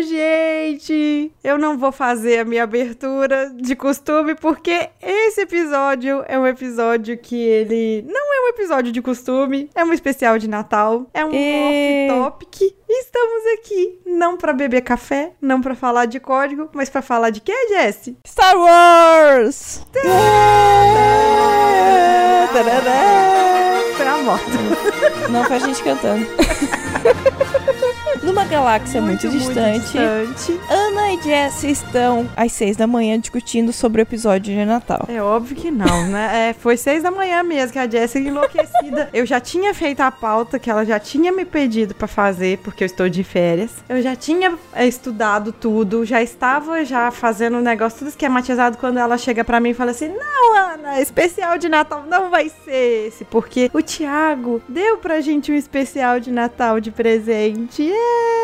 gente! Eu não vou fazer a minha abertura de costume porque esse episódio é um episódio que ele não é um episódio de costume, é um especial de Natal, é um E- off-topic. Estamos aqui não pra beber café, não pra falar de código, mas pra falar de quê, Jesse? Star Wars! Tarará. Foi a moto. Não foi a gente cantando. Galáxia muito, distante, distante. Ana e Jess estão às seis da manhã discutindo sobre o episódio de Natal. É óbvio que não, né? É, foi seis da manhã mesmo que a Jéssica enlouquecida. Eu já tinha feito a pauta que ela já tinha me pedido pra fazer, porque eu estou de férias. Eu já tinha é, estudado tudo, já estava já fazendo o negócio tudo esquematizado quando ela chega pra mim e fala assim: Não, Ana, especial de Natal não vai ser esse, porque o Thiago deu pra gente um especial de Natal de presente. É!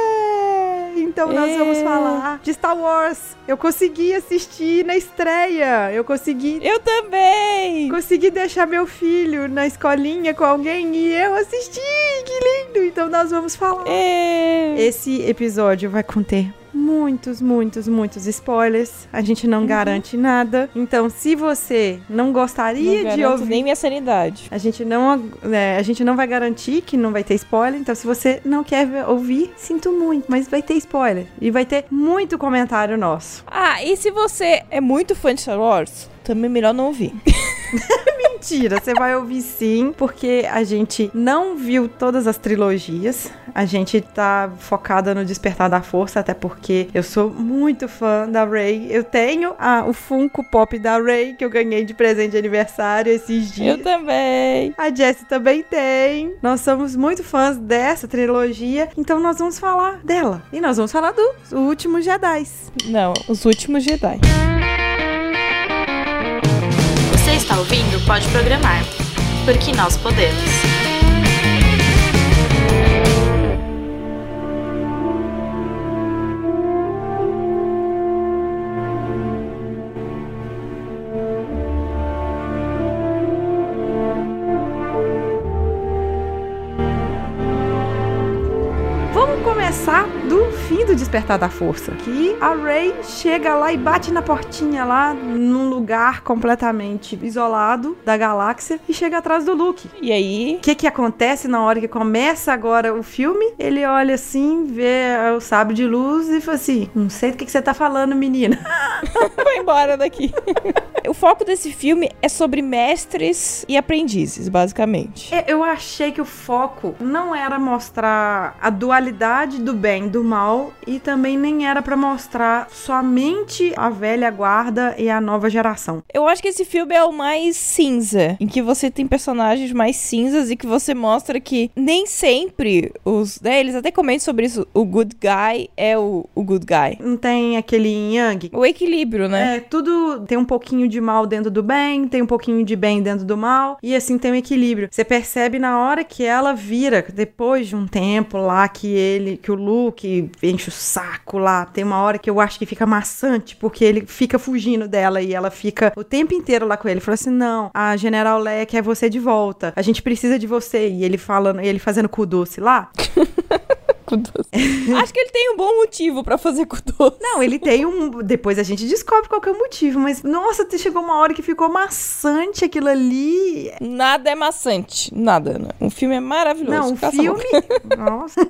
Então nós vamos É. falar de Star Wars. Eu consegui assistir na estreia. Eu consegui Eu também! Consegui deixar meu filho na escolinha com alguém e eu assisti, que lindo! Então nós vamos falar. É. Esse episódio vai conter muitos, muitos, muitos spoilers. A gente não garante nada. Então, se você não Não gostaria de garanto ouvir. nem minha sanidade. A gente, não, é, a gente não vai garantir que não vai ter spoiler. Então, se você não quer ouvir, sinto muito. Mas vai ter spoiler. E vai ter muito comentário nosso. Ah, e se você é muito fã de Star Wars, também melhor não ouvir. Mentira, você vai ouvir sim, porque a gente não viu todas as trilogias. A gente tá focada no Despertar da Força, até porque eu sou muito fã da Rey. Eu tenho a- o Funko Pop da Rey que eu ganhei de presente de aniversário esses dias. Eu também. A Jessie também tem. Nós somos muito fãs dessa trilogia, então nós vamos falar dela. E nós vamos falar do Último Jedi. Não, os últimos Jedi. Está ouvindo Pode Programar, porque nós podemos. Despertar da Força. Que a Rey chega lá e bate na portinha lá, num lugar completamente isolado da galáxia, e chega atrás do Luke. E aí, O que que acontece na hora que começa agora o filme? Ele olha assim, vê o sábio de luz e fala assim: Não sei do que, que você tá falando, menina. vai embora daqui. o foco desse filme é sobre mestres e aprendizes, basicamente. É, Eu achei que o foco não era mostrar a dualidade do bem e do mal e também nem era pra mostrar somente a velha guarda e a nova geração. Eu acho que esse filme é o mais cinza, em que você tem personagens mais cinzas e que você mostra que nem sempre os. Né, eles até comentam sobre isso. O good guy é o, o good guy. Não tem aquele yang. O equilíbrio, né? É, tudo tem um pouquinho de mal dentro do bem, tem um pouquinho de bem dentro do mal, e assim tem um equilíbrio. Você percebe na hora que ela vira, depois de um tempo lá que ele, que o Luke enche o saco lá, tem uma hora que eu acho que fica maçante, porque ele fica fugindo dela e ela fica o tempo inteiro lá com ele. Fala assim: não, a General Leia quer você de volta, a gente precisa de você. E ele falando, ele fazendo cu doce lá. Acho que ele tem um bom motivo pra fazer com doce. Não, ele tem um. Depois a gente descobre qual que é o motivo, mas nossa, chegou uma hora que ficou maçante aquilo ali. Nada é maçante. Nada, né? O filme é maravilhoso. Não, essa filme. Nossa.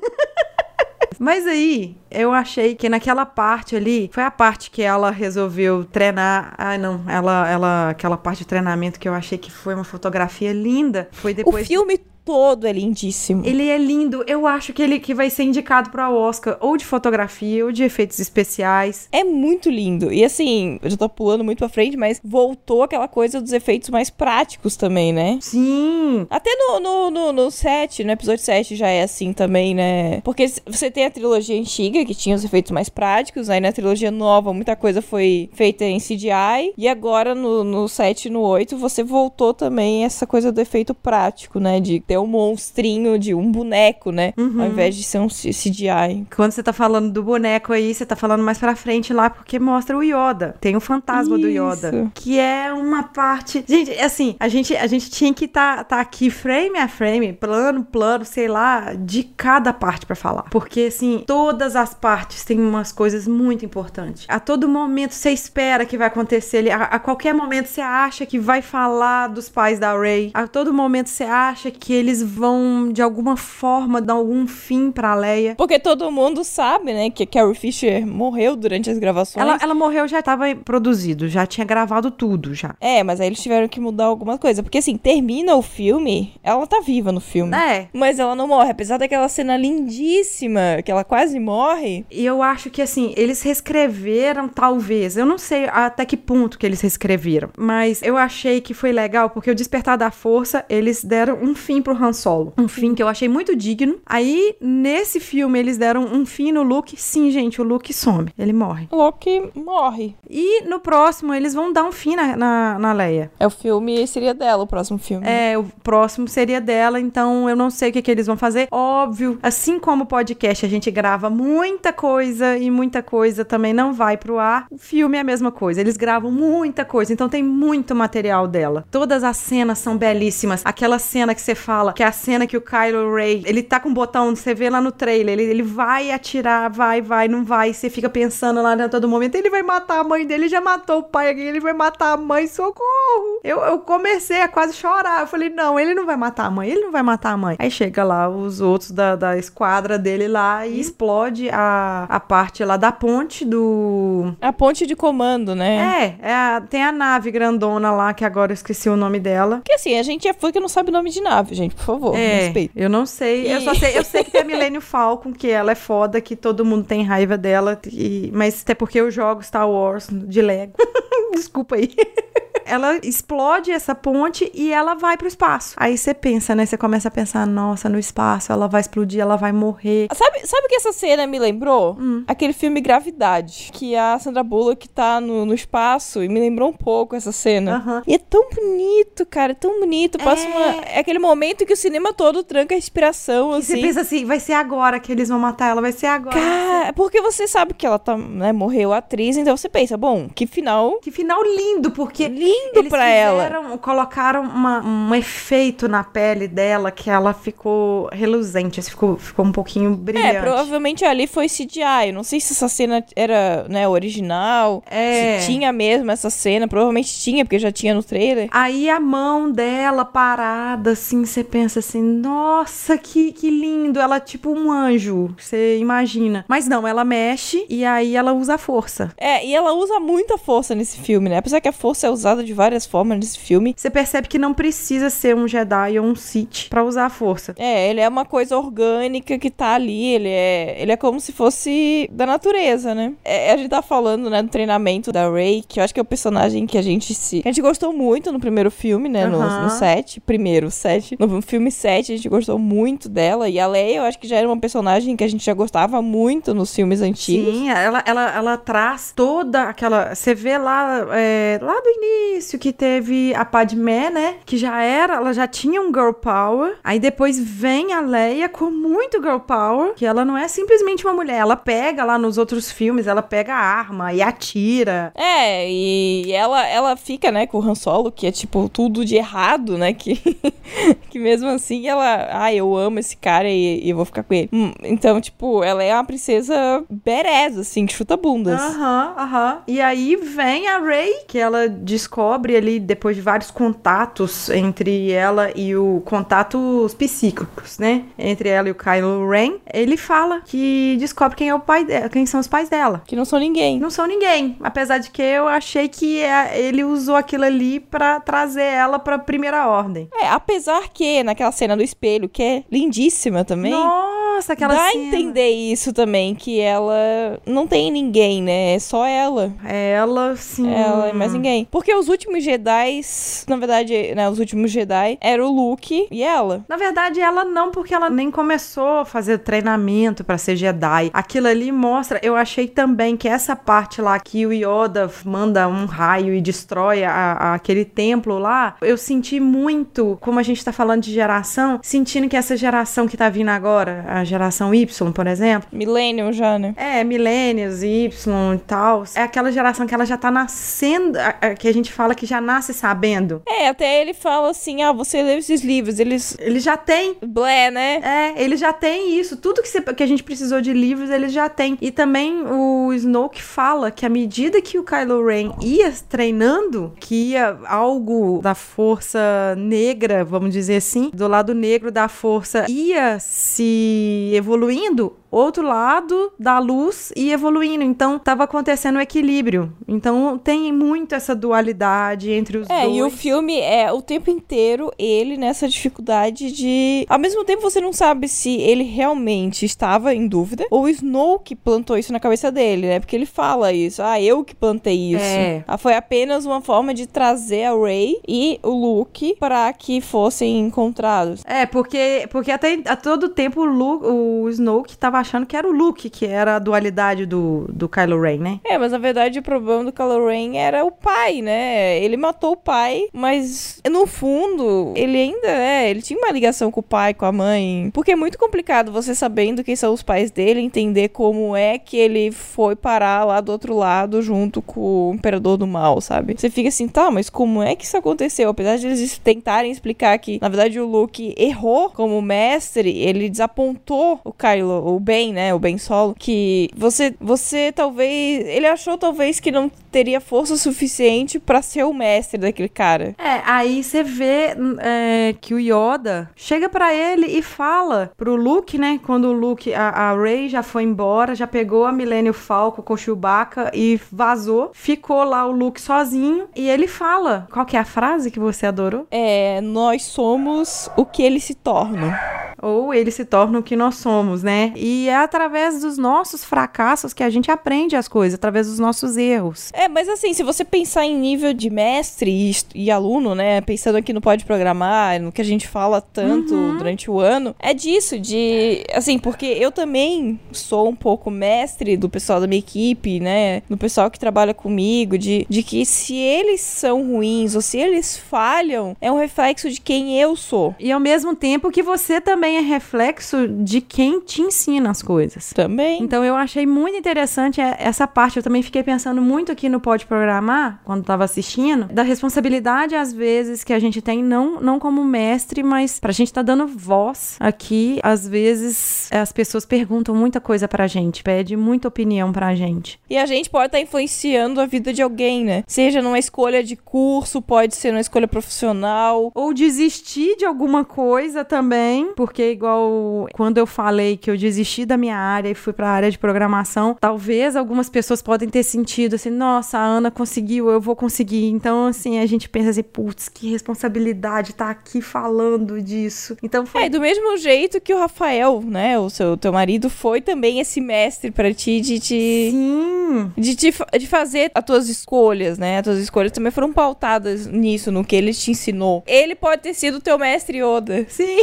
Mas aí, eu achei que naquela parte ali, foi a parte que ela resolveu treinar. Ai, não, ela, ela, aquela parte de treinamento que eu achei que foi uma fotografia linda. Foi O depois. filme todo é lindíssimo. Ele é lindo. Eu acho que ele que vai ser indicado para Oscar ou de fotografia ou de efeitos especiais. É muito lindo. E assim, eu já tô pulando muito pra frente, mas voltou aquela coisa dos efeitos mais práticos também, né? Sim. Até no, no, no, no 7, no episódio 7 já é assim também, né? Porque você tem a trilogia antiga, que tinha os efeitos mais práticos, aí na trilogia nova muita coisa foi feita em CGI, e agora no, no 7 e no 8 você voltou também essa coisa do efeito prático, né? De ter é um monstrinho de um boneco, né? Uhum. Ao invés de ser um CGI. Quando você tá falando do boneco aí, você tá falando mais pra frente lá, porque mostra o Yoda. Tem o fantasma do Yoda. Isso. Que é uma parte. Gente, assim, a gente, a gente tinha que tá, tá aqui frame a frame, plano, plano, sei lá, de cada parte pra falar. Porque, assim, todas as partes têm umas coisas muito importantes. A todo momento você espera que vai acontecer ali. A, a qualquer momento você acha que vai falar dos pais da Rey. A todo momento você acha que eles vão, de alguma forma, dar algum fim pra Leia. Porque todo mundo sabe, né, que a Carrie Fisher morreu durante as gravações. Ela, ela morreu, já tava produzido, já tinha gravado tudo já. É, mas aí eles tiveram que mudar alguma coisa. Porque assim, termina o filme, ela tá viva no filme. É. Mas ela não morre. Apesar daquela cena lindíssima, que ela quase morre. E eu acho que assim, eles reescreveram, talvez. Eu não sei até que ponto que eles reescreveram. Mas eu achei que foi legal, porque o Despertar da Força, eles deram um fim pro Han Solo. Um fim que eu achei muito digno. Aí, nesse filme, eles deram um fim no Luke. Sim, gente, o Luke some. Ele morre. Loki morre. E no próximo, eles vão dar um fim na, na, na Leia. É o filme, seria dela o próximo filme. É, o próximo seria dela, então eu não sei o que, que eles vão fazer. Óbvio, assim como o podcast a gente grava muita coisa e muita coisa também não vai pro ar, o filme é a mesma coisa. Eles gravam muita coisa, então tem muito material dela. Todas as cenas são belíssimas. Aquela cena que você fala, que é a cena que o Kylo Ray, ele tá com o botão, você vê lá no trailer, ele, ele vai atirar, vai, vai, não vai. Você fica pensando lá a todo momento, ele vai matar a mãe dele, já matou o pai aqui, ele vai matar a mãe, socorro! Eu, eu comecei a quase chorar. Eu falei, não, ele não vai matar a mãe, ele não vai matar a mãe. Aí chega lá os outros da, da esquadra dele lá e explode a, a parte lá da ponte do. A ponte de comando, né? É, é a- tem a nave grandona lá, que agora eu esqueci o nome dela. Porque assim, a gente é fã que não sabe o nome de nave, gente, por favor, É, respeito. eu não sei. Eu E- só sei, eu sei que tem a Millennium Falcon, que ela é foda, que todo mundo tem raiva dela. e- mas até porque eu jogo Star Wars de Lego. Desculpa aí. Ela explode essa ponte e ela vai pro espaço. Aí você pensa, né? Você começa a pensar, nossa, no espaço, ela vai explodir, ela vai morrer. Sabe, sabe o que essa cena me lembrou? Hum. Aquele filme Gravidade, que a Sandra Bullock tá no, no espaço e me lembrou um pouco essa cena. Aham. E é tão bonito, cara, é tão bonito. Passa É. uma. É aquele momento que o cinema todo tranca a respiração, E você assim. pensa assim, vai ser agora que eles vão matar ela, vai ser agora. Cara, porque você sabe que ela tá, né, morreu a atriz, então você pensa, bom, que final Que final lindo, porque lindo Eles pra ela. fizeram, colocaram uma- um efeito na pele dela que ela ficou reluzente, assim, ficou, ficou um pouquinho brilhante. É, provavelmente ali foi CGI. Eu não sei se essa cena era, né, original. É. Se tinha mesmo essa cena. Provavelmente tinha, porque já tinha no trailer. Aí a mão dela parada, assim, você pensa assim, nossa, que, que lindo. Ela é tipo um anjo, você imagina. Mas não, ela mexe e aí ela usa a força. É, e ela usa muita força nesse filme, né? Apesar que a força é usada de várias formas nesse filme. Você percebe que não precisa ser um Jedi ou um Sith pra usar a força. É, ele é uma coisa orgânica que tá ali, ele é, ele é como se fosse da natureza, né? É, a gente tá falando, né, do treinamento da Rey, que eu acho que é o personagem que a gente se... A gente gostou muito no primeiro filme, né, no, Aham. no 7, primeiro 7. No filme 7 a gente gostou muito dela, e a Leia eu acho que já era uma personagem que a gente já gostava muito nos filmes antigos. Sim, ela, ela, ela traz toda aquela. Você vê lá, é, lá do início que teve a Padmé, né? Que já era, ela já tinha um girl power. Aí depois vem a Leia com muito girl power, que ela não é simplesmente uma mulher. Ela pega lá nos outros filmes, ela pega a arma e atira. É, e ela, ela fica, né, com o Han Solo, que é, tipo, tudo de errado, né, que, que mesmo assim ela, ai, eu amo esse cara e, e eu vou ficar com ele. Hum, então, tipo, ela é uma princesa badass, assim, que chuta bundas. Aham, aham. E aí vem a Rey, que ela descobre ali, depois de vários contatos entre ela e o. contatos psíquicos, né? Entre ela e o Kylo Ren. Ele fala que descobre quem é o pai dela, quem são os pais dela. Que não são ninguém. Não são ninguém. Apesar de que eu achei que é- ele usou aquilo ali pra trazer ela pra primeira ordem. É, apesar que naquela cena do espelho, que é lindíssima também. Nossa! Aquela Dá a cena. entender isso também, que ela não tem ninguém, né? É só ela. Ela, sim. Ela e mais ninguém. Porque os últimos Jedi, na verdade, né, os últimos Jedi era o Luke e ela. Na verdade, ela não, porque ela nem começou a fazer treinamento pra ser Jedi. Aquilo ali mostra. Eu achei também que essa parte lá que o Yoda manda um raio e destrói a, a- aquele templo lá, eu senti muito, como a gente tá falando de geração, sentindo que essa geração que tá vindo agora, a geração Y, por exemplo, Millennium já, né? é, milênios, Y e tal. É aquela geração que ela já tá nascendo, que a gente fala que já nasce sabendo. É, até ele fala assim: ah, você lê esses livros, eles. Ele já tem Blé, né? É, ele já tem isso. Tudo que, você- que a gente precisou de livros, ele já tem. E também o Snoke fala que à medida que o Kylo Ren ia treinando, que ia algo da força negra, vamos dizer assim, do lado negro da força, ia se evoluindo, outro lado da luz ia evoluindo. Então tava acontecendo o equilíbrio. Então tem muito essa dualidade entre os É, dois. e o filme é o tempo inteiro ele nessa dificuldade de. Ao mesmo tempo, você não sabe se ele realmente estava em dúvida ou o Snow que plantou isso na cabeça dele, né? Porque ele fala isso. Ah, eu que plantei isso. É. Ah, foi apenas uma forma de trazer a Rey e o Luke para que fossem encontrados. É, porque, porque até a todo tempo o, Luke, o Snoke achando que era o Luke, que era a dualidade do, do Kylo Ren, né? É, mas na verdade o problema do Kylo Ren era o pai, né? Ele matou o pai, mas no fundo, ele ainda é, ele tinha uma ligação com o pai, com a mãe. Porque é muito complicado você sabendo quem são os pais dele, entender como é que ele foi parar lá do outro lado junto com o Imperador do Mal, sabe? Você fica assim, tá, mas como é que isso aconteceu? Apesar de eles tentarem explicar que, na verdade, o Luke errou como mestre, ele desapontou o Kylo, o Ben, né? O Ben Solo, que você, você talvez. Ele achou talvez que não teria força suficiente pra ser o mestre daquele cara. É, aí você vê é, que o Yoda chega pra ele e fala pro Luke, né? Quando o Luke, a, a Rey já foi embora, já pegou a Millennium Falcon com o Chewbacca e vazou. Ficou lá o Luke sozinho e ele fala. Qual que é a frase que você adorou? É, nós somos o que eles se tornam. Ou ele se torna o que nós somos, né? E é através dos nossos fracassos que a gente aprende as coisas, através dos nossos erros. É, mas assim, se você pensar em nível de mestre e, e aluno, né? Pensando aqui no Pode Programar, no que a gente fala tanto durante o ano, é disso, de. Assim, porque eu também sou um pouco mestre do pessoal da minha equipe, né? Do pessoal que trabalha comigo, de, de que se eles são ruins ou se eles falham, é um reflexo de quem eu sou. E ao mesmo tempo que você também é reflexo de quem te ensina as coisas. Também. Então eu achei muito interessante é, essa parte. Eu também fiquei pensando muito aqui no Pode Programar, quando tava assistindo, da responsabilidade, às vezes, que a gente tem, não, não como mestre, mas pra gente tá dando voz aqui. Às vezes as pessoas perguntam muita coisa pra gente, pede muita opinião pra gente. E a gente pode estar influenciando a vida de alguém, né? Seja numa escolha de curso, pode ser numa escolha profissional. Ou desistir de alguma coisa também, porque igual quando eu falei que eu desisti da minha área e fui pra área de programação, talvez algumas pessoas podem ter sentido assim, nossa, a Ana conseguiu, eu vou conseguir. Então, assim, a gente pensa assim, putz, que responsabilidade tá aqui falando disso. Então foi É, do mesmo jeito que o Rafael, né, o seu teu marido, foi também esse mestre pra ti de te. Sim. De, te, de fazer as tuas escolhas, né? As tuas escolhas também foram pautadas nisso, no que ele te ensinou. Ele pode ter sido teu mestre Yoda. Sim.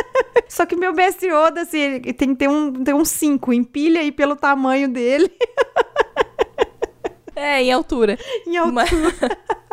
Só que meu mestre Yoda, assim, tem que ter um 5, ter um cinco, empilha aí pelo tamanho dele É, em altura. em altura. Mas,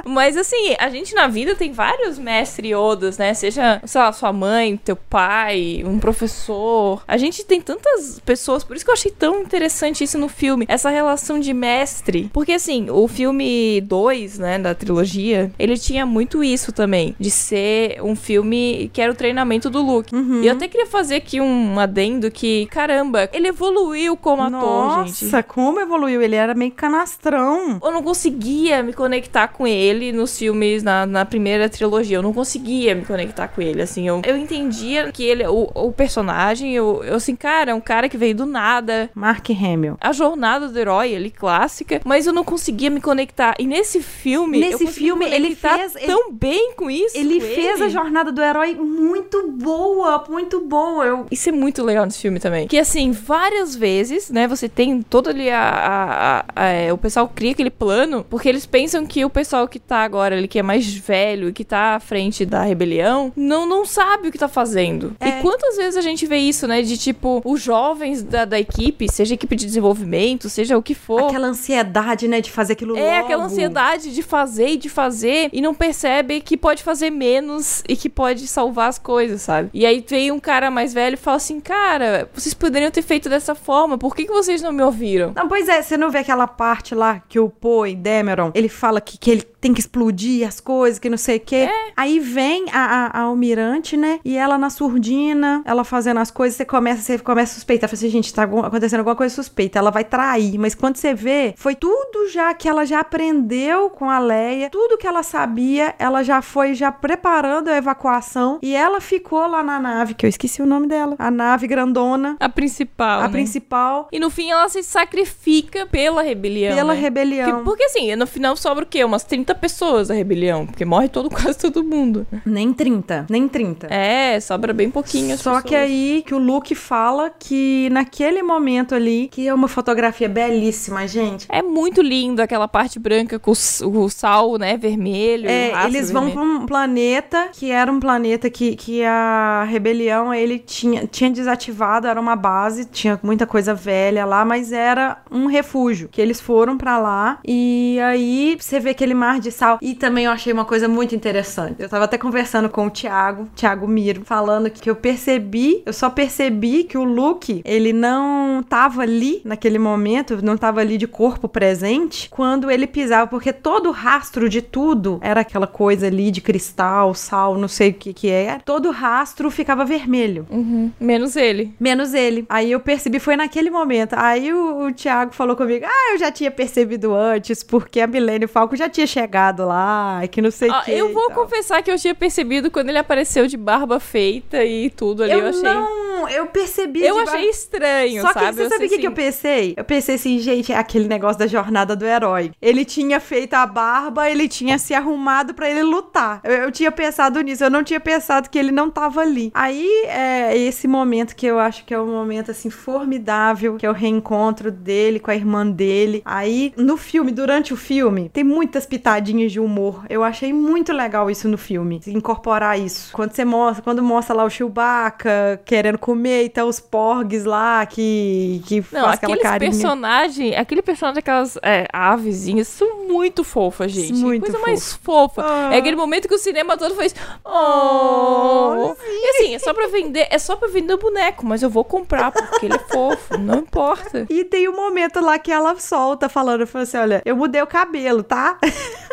mas, assim, a gente na vida tem vários mestre Yodas, né? Seja, sei lá, sua mãe, teu pai, um professor. A gente tem tantas pessoas, por isso que eu achei tão interessante isso no filme, essa relação de mestre. Porque, assim, o filme 2, né, da trilogia, ele tinha muito isso também, de ser um filme que era o treinamento do Luke. E eu até queria fazer aqui um adendo que, caramba, ele evoluiu como ator, gente. Nossa, como evoluiu. Ele era meio canastrão. Eu não conseguia me conectar com ele. Ele nos filmes, na, na primeira trilogia. Eu não conseguia me conectar com ele, assim. Eu, eu entendia que ele, o, o personagem, eu, eu, assim, cara, é um cara que veio do nada. Mark Hamill. A jornada do herói, ali, clássica. Mas eu não conseguia me conectar. E nesse filme. Nesse filme, me ele fez- ele- tão bem com isso. Ele com fez ele. a jornada do herói muito boa, muito boa. Eu Isso é muito legal nesse filme também. Que assim, várias vezes, né, você tem todo ali a, a- a- a- é, o pessoal cria aquele plano, porque eles pensam que o pessoal que tá agora ali, que é mais velho e que tá à frente da rebelião, não, não sabe o que tá fazendo. É. E quantas vezes a gente vê isso, né, de tipo, os jovens da, da equipe, seja equipe de desenvolvimento, seja o que for. aquela ansiedade, né, de fazer aquilo É logo. aquela ansiedade de fazer e de fazer e não percebe que pode fazer menos e que pode salvar as coisas, sabe? E aí vem um cara mais velho e fala assim: Cara, vocês poderiam ter feito dessa forma, por que, que vocês não me ouviram? Não, pois é, você não vê aquela parte lá que o Poe Dameron, ele fala que, que ele tem que explodir as coisas, que não sei o quê. Aí vem a, a, a almirante, né? E ela na surdina, ela fazendo as coisas, você começa, você começa a suspeitar. Fala assim, gente, tá acontecendo alguma coisa suspeita. Ela vai trair. Mas quando você vê, foi tudo já que ela já aprendeu com a Leia, tudo que ela sabia, ela já foi já preparando a evacuação. E ela ficou lá na nave, que eu esqueci o nome dela. A nave grandona, A principal. a né? principal, E no fim ela se sacrifica pela rebelião. pela né? rebelião. Porque, porque assim, no final sobra o quê? Umas 30 pessoas da rebelião. Porque morre todo, quase todo mundo. Nem 30, nem 30. É, sobra bem pouquinho. Só que pessoas. aí que o Luke fala que naquele momento ali, que é uma fotografia belíssima, gente. É muito lindo aquela parte branca com o sal, né, vermelho. É, eles vão vermelho. pra um planeta que era um planeta que, que a rebelião ele tinha, tinha desativado, era uma base, tinha muita coisa velha lá, mas era um refúgio. Que eles foram pra lá e aí você vê aquele mar de sal. E também eu achei uma coisa muito interessante. Eu tava até conversando com o Thiago, Thiago Miro, falando que eu percebi, eu só percebi que o Luke, ele não tava ali naquele momento, não tava ali de corpo presente quando ele pisava, porque todo o rastro de tudo era aquela coisa ali de cristal, sal, não sei o que que é. Todo o rastro ficava vermelho. Uhum. Menos ele. Menos ele. Aí eu percebi, foi naquele momento. Aí o, o Thiago falou comigo: Ah, eu já tinha percebido antes, porque a Milênio Falco já tinha chegado lá, que não sei o Ó, que. eu vou confessar que eu tinha percebido quando ele apareceu de barba feita e tudo ali. Eu, Eu, achei. não, eu percebi. eu achei estranho, Só que sabe? você Eu sabe o que, que eu assim, pensei? Eu pensei assim, gente, é aquele negócio da jornada do herói. Ele tinha feito a barba, ele tinha se arrumado pra ele lutar. Eu, eu tinha pensado nisso, eu não tinha pensado que ele não tava ali. Aí é esse momento que eu acho que é um momento assim formidável, que é o reencontro dele com a irmã dele. Aí no filme, durante o filme, tem muitas pitadinhas de humor. Eu achei muito legal isso no filme, incorporar isso. Quando você mostra, quando mostra lá o Chewbacca querendo comer e tá os porgs lá que que Não, faz aquela carinha. personagens, aquele personagem daquelas é, avezinhas são muito fofas, gente. Muito Coisa fofo. mais fofa. Ah. É aquele momento que o cinema todo fez. Oh! E assim, é só pra vender, é só pra vender o boneco, mas eu vou comprar porque ele é fofo, não importa. E tem um momento lá que ela solta falando, fala assim, olha, eu mudei o cabelo, tá?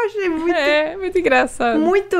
eu achei muito É, muito engraçado. muito.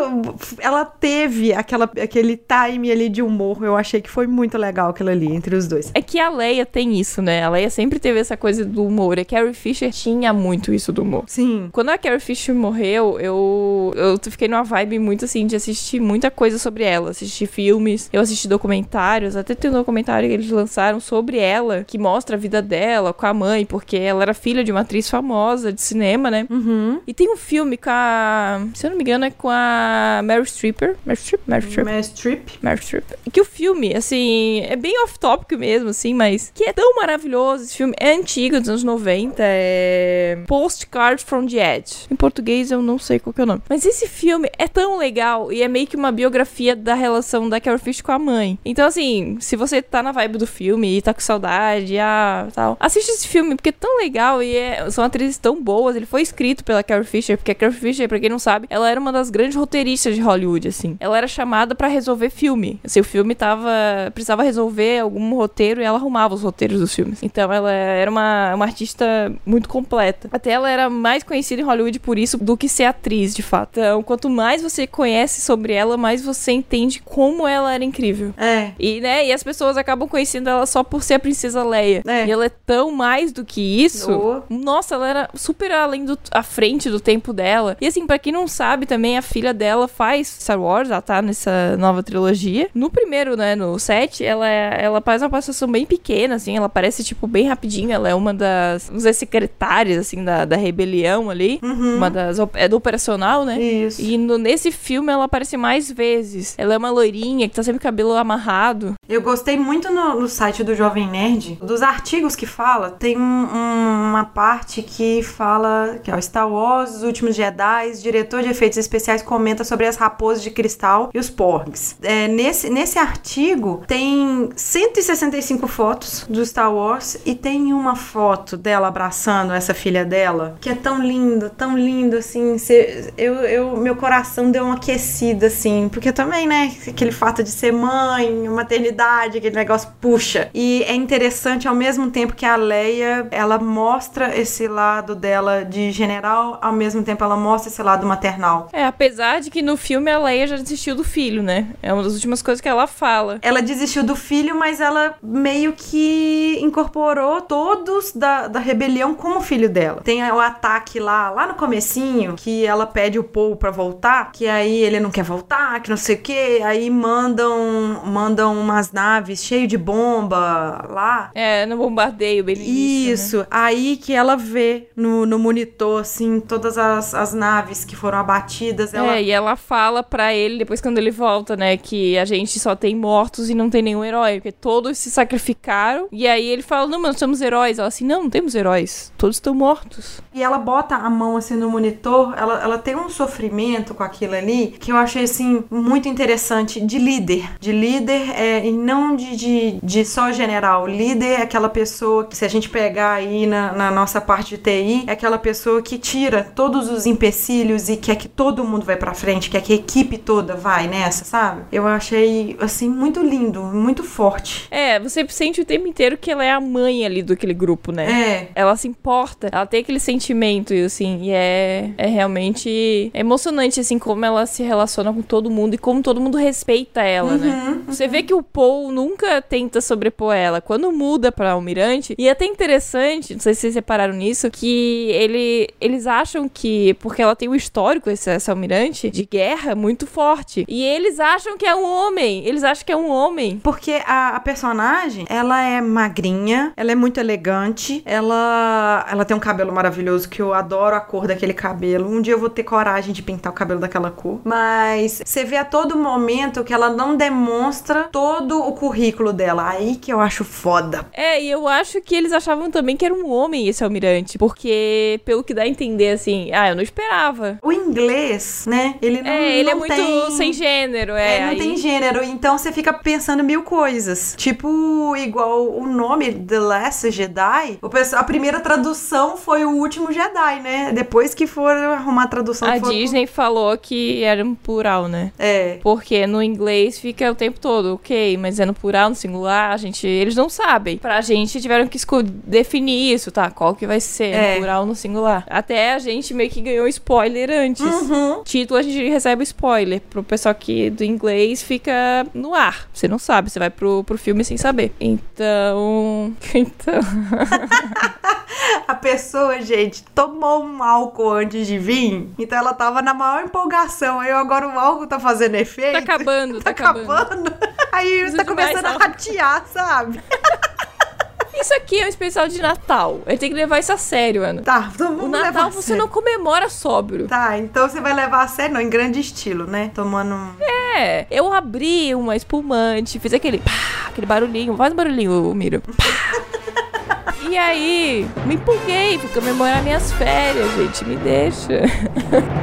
Ela teve aquela, aquele time ali de humor. Eu achei que foi muito legal aquilo ali entre os dois. É que a Leia tem isso, né? A Leia sempre teve essa coisa do humor. E a Carrie Fisher tinha muito isso do humor. Sim. Quando a Carrie Fisher morreu, eu, eu fiquei numa vibe muito assim de assistir muita coisa sobre ela. Assistir filmes, eu assisti documentários. Até tem um documentário que eles lançaram sobre ela, que mostra a vida dela com a mãe, porque ela era filha de uma atriz famosa de cinema, né? Uhum. E tem um filme com a. Se eu não me engano, é com a Meryl Streeper. Meryl Streep? Meryl Streep? Meryl Streep. Meryl Streep. Que o filme, assim, é bem off-topic mesmo, assim, mas que é tão maravilhoso. Esse filme é antigo, dos anos 90, é Postcard from the Edge. Em português eu não sei qual que é o nome. Mas esse filme é tão legal e é meio que uma biografia da relação da Carrie Fisher com a mãe. Então, assim, se você tá na vibe do filme e tá com saudade, ah, tal, assiste esse filme porque é tão legal e é- são atrizes tão boas. Ele foi escrito pela Carrie Fisher, porque a Carrie Fisher, pra quem não sabe, ela era uma das grandes roteiristas de Hollywood, assim. Ela era chamada pra resolver filme. Se o filme tava precisava resolver algum roteiro e ela arrumava os roteiros dos filmes. Então ela era uma, uma artista muito completa. Até ela era mais conhecida em Hollywood por isso do que ser atriz, de fato. Então, quanto mais você conhece sobre ela, mais você entende como ela era incrível. É. E, né, e as pessoas acabam conhecendo ela só por ser a princesa Leia. É. E ela é tão mais do que isso. Oh. Nossa, ela era super além do à frente do tempo dela. Dela. E assim, pra quem não sabe também, a filha dela faz Star Wars, ela tá nessa nova trilogia. No primeiro, né, no 7, ela, é- ela faz uma participação bem pequena, assim, ela aparece, tipo, bem rapidinho. Ela é uma das, vamos dizer, secretárias, assim, da, da rebelião ali. Uma das, é do operacional, né? Isso. E no- nesse filme ela aparece mais vezes. Ela é uma loirinha que tá sempre com o cabelo amarrado. Eu gostei muito no, no site do Jovem Nerd, dos artigos que fala, tem um- um- uma parte que fala que é o Star Wars, Os Últimos Jedi, diretor de efeitos especiais comenta sobre as raposas de cristal e os porgs. É, nesse, nesse artigo tem 165 fotos do Star Wars e tem uma foto dela abraçando essa filha dela, que é tão lindo, tão lindo, assim, cê- eu, eu, meu coração deu uma aquecida, assim, porque também, né, aquele fato de ser mãe, maternidade, aquele negócio puxa. E é interessante ao mesmo tempo que a Leia, ela mostra esse lado dela de general, ao mesmo tempo ela mostra esse lado maternal. É, apesar de que no filme a Leia já desistiu do filho, né? É uma das últimas coisas que ela fala. Ela desistiu do filho, mas ela meio que incorporou todos da, da rebelião como filho dela. Tem o ataque lá, lá no comecinho, que ela pede o Paul pra voltar, que aí ele não quer voltar, que não sei o que, aí mandam mandam umas naves cheias de bomba lá. É, no bombardeio, início, né? Isso, aí que ela vê no, no monitor, assim, todas as, as naves que foram abatidas. Ela... É, e ela fala pra ele, depois quando ele volta, né, que a gente só tem mortos e não tem nenhum herói, porque todos se sacrificaram. E aí ele fala, não, mas nós somos heróis. Ela assim, não, não temos heróis, todos estão mortos. E ela bota a mão assim no monitor, ela, ela tem um sofrimento com aquilo ali que eu achei assim muito interessante de líder. De líder é, e não de, de, de só general. Líder é aquela pessoa que, se a gente pegar aí na, na nossa parte de TI, é aquela pessoa que tira todos os empecilhos e quer que todo mundo vai pra frente, quer que a equipe toda vai nessa, sabe? Eu achei assim muito lindo, muito forte. É, você sente o tempo inteiro que ela é a mãe ali do aquele grupo, né? É, Ela se importa, ela tem aquele sentimento, e assim, e é, é realmente emocionante, assim, como ela se relaciona com todo mundo e como todo mundo respeita ela, né? Você vê que o Paul nunca tenta sobrepor ela. Quando muda pra almirante, e é até interessante, não sei se vocês repararam nisso, que ele, eles acham que, porque ela tem um histórico, esse, essa almirante, de guerra muito forte, e eles acham que é um homem, eles acham que é um homem. Porque a, a personagem, ela é magrinha, ela é muito elegante, ela, ela tem um cabelo maravilhoso que eu adoro a cor daquele cabelo. Um dia eu vou ter coragem de pintar o cabelo daquela cor. Mas você vê a todo momento que ela não demonstra todo o currículo dela. Aí que eu acho foda. É, e eu acho que eles achavam também que era um homem esse almirante, porque pelo que dá a entender, assim, ah, eu não esperava. O inglês, né? Ele não, é, ele é não muito tem... sem gênero, é. É, não aí- tem gênero, então você fica pensando mil coisas. Tipo, igual o nome The Last Jedi, a primeira tradução foi o último Jedi, né? Depois que foram arrumar a tradução A Disney falou que era um plural, né? É. Porque no inglês fica o tempo todo, ok, mas é no plural, no singular, a gente, eles não sabem. Pra gente tiveram que definir isso, tá? Qual que vai ser, É. no plural ou no singular. Até a gente meio que ganhou spoiler antes. Uhum. Título a gente recebe spoiler. Pro pessoal que do inglês fica no ar. Você não sabe, você vai pro, pro filme sem saber. Então. Então. A pessoa, gente, tomou um álcool antes de vir, então ela tava na maior empolgação. Aí agora o álcool tá fazendo efeito. Tá acabando, Tá tá, acabando. acabando. Aí Preciso tá começando a ratear, sabe? Isso aqui é um especial de Natal. A gente tem que levar isso a sério, Ana. Tá, então O vamos levar Natal você sério. não comemora sóbrio. Tá, então você vai levar a sério, não, em grande estilo, né? Tomando. É, eu abri uma espumante, fiz aquele pá, aquele barulhinho. Faz um barulhinho, Miro. Pá. E aí, me empolguei, fui comemorar minhas férias, gente. Me deixa.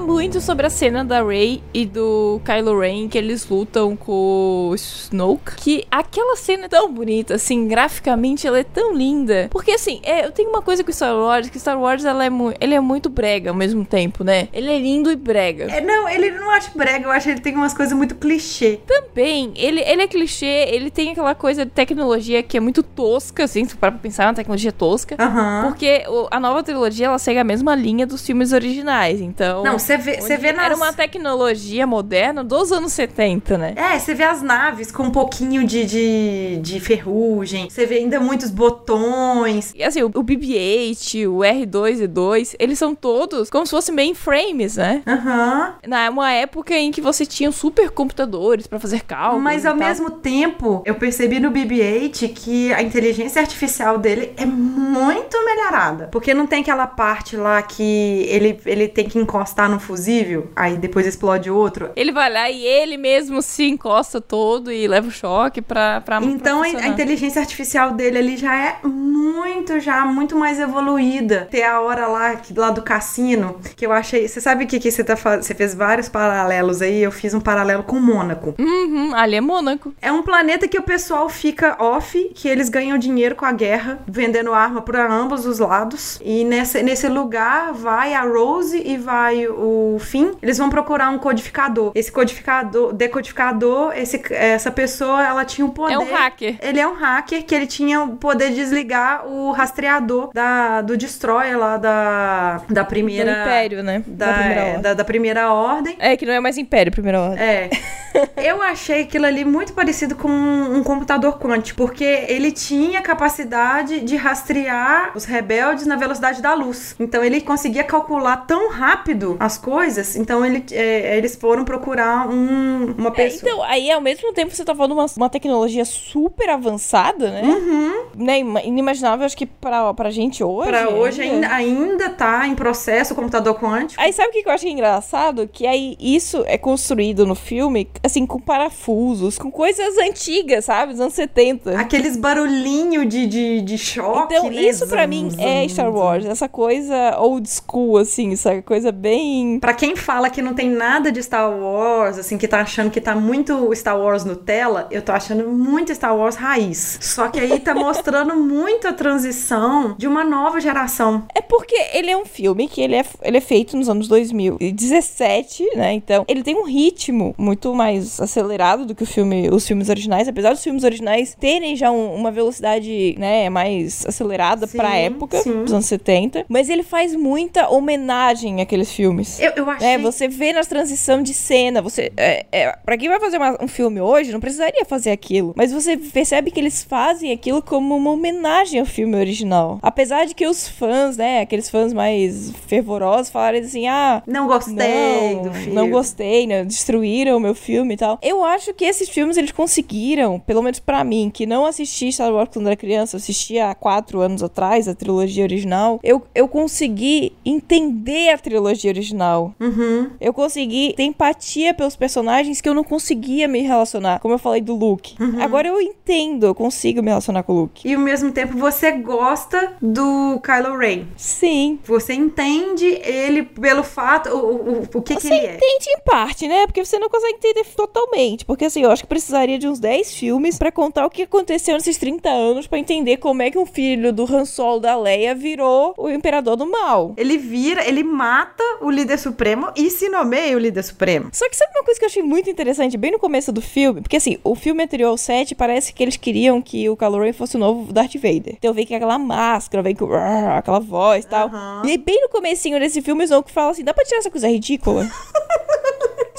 muito sobre a cena da Rey e do Kylo Ren que eles lutam com o Snoke. Que aquela cena é tão bonita, assim, graficamente ela é tão linda. Porque assim, é, eu tenho uma coisa com Star Wars, que Star Wars ela é, ele é muito brega ao mesmo tempo, né? Ele é lindo e brega. É, não, ele não acha brega, eu acho que ele tem umas coisas muito clichê. Também, ele, ele é clichê, ele tem aquela coisa de tecnologia que é muito tosca, assim, se para pensar, é uma tecnologia tosca. Aham. Porque o- a nova trilogia, ela segue a mesma linha dos filmes originais, então... Não, você vê, você vê nas... Era uma tecnologia moderna dos anos 70, né? É, você vê as naves com um pouquinho de, de, de ferrugem, você vê ainda muitos botões. E assim, o o BB-8, o R2-D2, eles são todos como se fossem mainframes, né? Aham. Na uma época em que você tinha supercomputadores pra fazer cálculos Mas e ao tal. mesmo tempo, eu percebi no BB-8 que a inteligência artificial dele é muito melhorada. Porque não tem aquela parte lá que ele, ele tem que encostar no fusível, aí depois explode outro. Ele vai lá e ele mesmo se encosta todo e leva o choque pra, pra Então pra a, inteligência artificial dele ali já é muito, já muito mais evoluída. Tem a hora lá, que- lá do cassino, que eu achei. Você sabe o que, que você tá fazendo? Você fez vários paralelos aí, eu fiz um paralelo com Mônaco. Uhum, ali é Mônaco. É um planeta que o pessoal fica off, que eles ganham dinheiro com a guerra, vendendo arma para ambos os lados. E nesse, nesse lugar vai a Rose e vai o Finn. Eles vão procurar um codificador. Esse codificador, decodificador, esse, essa pessoa, ela tinha o poder. É um hacker. Ele é um hacker que ele tinha o poder de desligar o rastreador da, do Destroyer lá da, da primeira. Do Império, né? Da, primeira é, ordem. da, da primeira ordem. É, que não é mais Império, primeira ordem. É. Eu achei aquilo ali muito parecido com um computador quântico, porque ele tinha capacidade de rastrear os rebeldes na velocidade da luz. Então ele conseguia calcular tão rápido as coisas. Então ele, é, eles foram procurar um- uma É, pessoa. então, aí ao mesmo tempo você tá falando uma, uma tecnologia super avançada, né? Uhum. né? ima- Inimaginável, acho que pra, pra gente hoje. Pra hoje ainda, ainda tá em processo o computador quântico. Aí sabe o que eu achei engraçado? Que aí isso é construído no filme, assim, com parafusos, com coisas antigas, sabe? Dos anos 70. Aqueles barulhinhos de, de, de choque. Então, né? isso pra Zum, mim é Star. Wars. Essa coisa old school, assim, essa coisa bem. Pra quem fala que não tem nada de Star Wars, assim, que tá achando que tá muito Star Wars Nutella, eu tô achando muito Star Wars raiz. Só que aí tá mostrando muito a transição de uma nova geração. É porque ele é um filme que ele é, ele é feito nos anos 2017, né? Então, ele tem um ritmo muito mais acelerado do que o filme, os filmes originais. Apesar dos filmes originais terem já um- uma velocidade, né, mais acelerada pra época, sim. dos anos 70. Mas ele faz muita homenagem àqueles filmes. Eu, eu achei. É, você vê nas transição de cena, você. É, é, pra quem vai fazer uma- um filme hoje, não precisaria fazer aquilo. Mas você percebe que eles fazem aquilo como uma homenagem ao filme original. Apesar de que os fãs, né, aqueles fãs mais fervorosos, falarem assim: ah. Não gostei Não, do filme. não gostei, né? Destruíram o meu filme e tal. Eu acho que esses filmes eles conseguiram, pelo menos pra mim, que não assisti Star Wars quando era criança, assisti há quatro anos atrás, a trilogia original. Eu, eu consegui entender a trilogia original. Uhum. Eu consegui ter empatia pelos personagens que eu não conseguia me relacionar. Como eu falei do Luke. Uhum. Agora eu entendo, eu consigo me relacionar com o Luke. E ao mesmo tempo você gosta do Kylo Ren. Sim. Você entende ele pelo fato, o, o, o que, que Você ele é. entende em parte, né? Porque você não consegue entender totalmente. Porque assim, eu acho que precisaria de uns 10 filmes pra contar o que aconteceu nesses 30 anos pra entender como é que um filho do Han Solo da Leia virou o imperador do mal. Ele vira, ele mata o líder supremo e se nomeia o líder supremo. Só que sabe uma coisa que eu achei muito interessante bem no começo do filme? Porque assim, o filme anterior ao 7 parece que eles queriam que o Kylo fosse o novo Darth Vader. Então vem com aquela máscara, vem com aquela voz e tal. Aham. E aí, bem no comecinho desse filme, o Snoke fala assim, dá pra tirar essa coisa ridícula?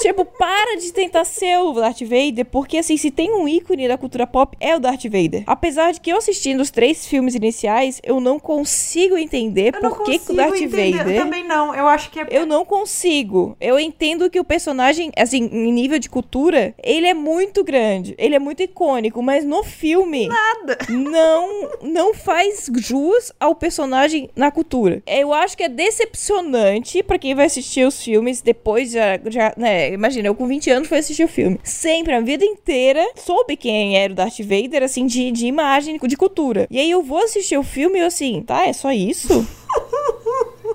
Tipo, para de tentar ser o Darth Vader, porque assim, se tem um ícone da cultura pop, é o Darth Vader. Apesar de que eu assistindo os três filmes iniciais, eu não consigo entender Eu por que, que o Darth entender. Vader... Eu também não. Eu acho que é. Eu não consigo. Eu entendo que o personagem, assim, em nível de cultura, ele é muito grande. Ele é muito icônico, mas no filme. Nada. Não, não faz jus ao personagem na cultura. Eu acho que é decepcionante pra quem vai assistir os filmes depois já, já, né? Imagina, eu com 20 anos fui assistir o filme. Sempre, a vida inteira, soube quem era o Darth Vader, assim, de, de imagem, de cultura. E aí eu vou assistir o filme e eu assim, tá, é só isso?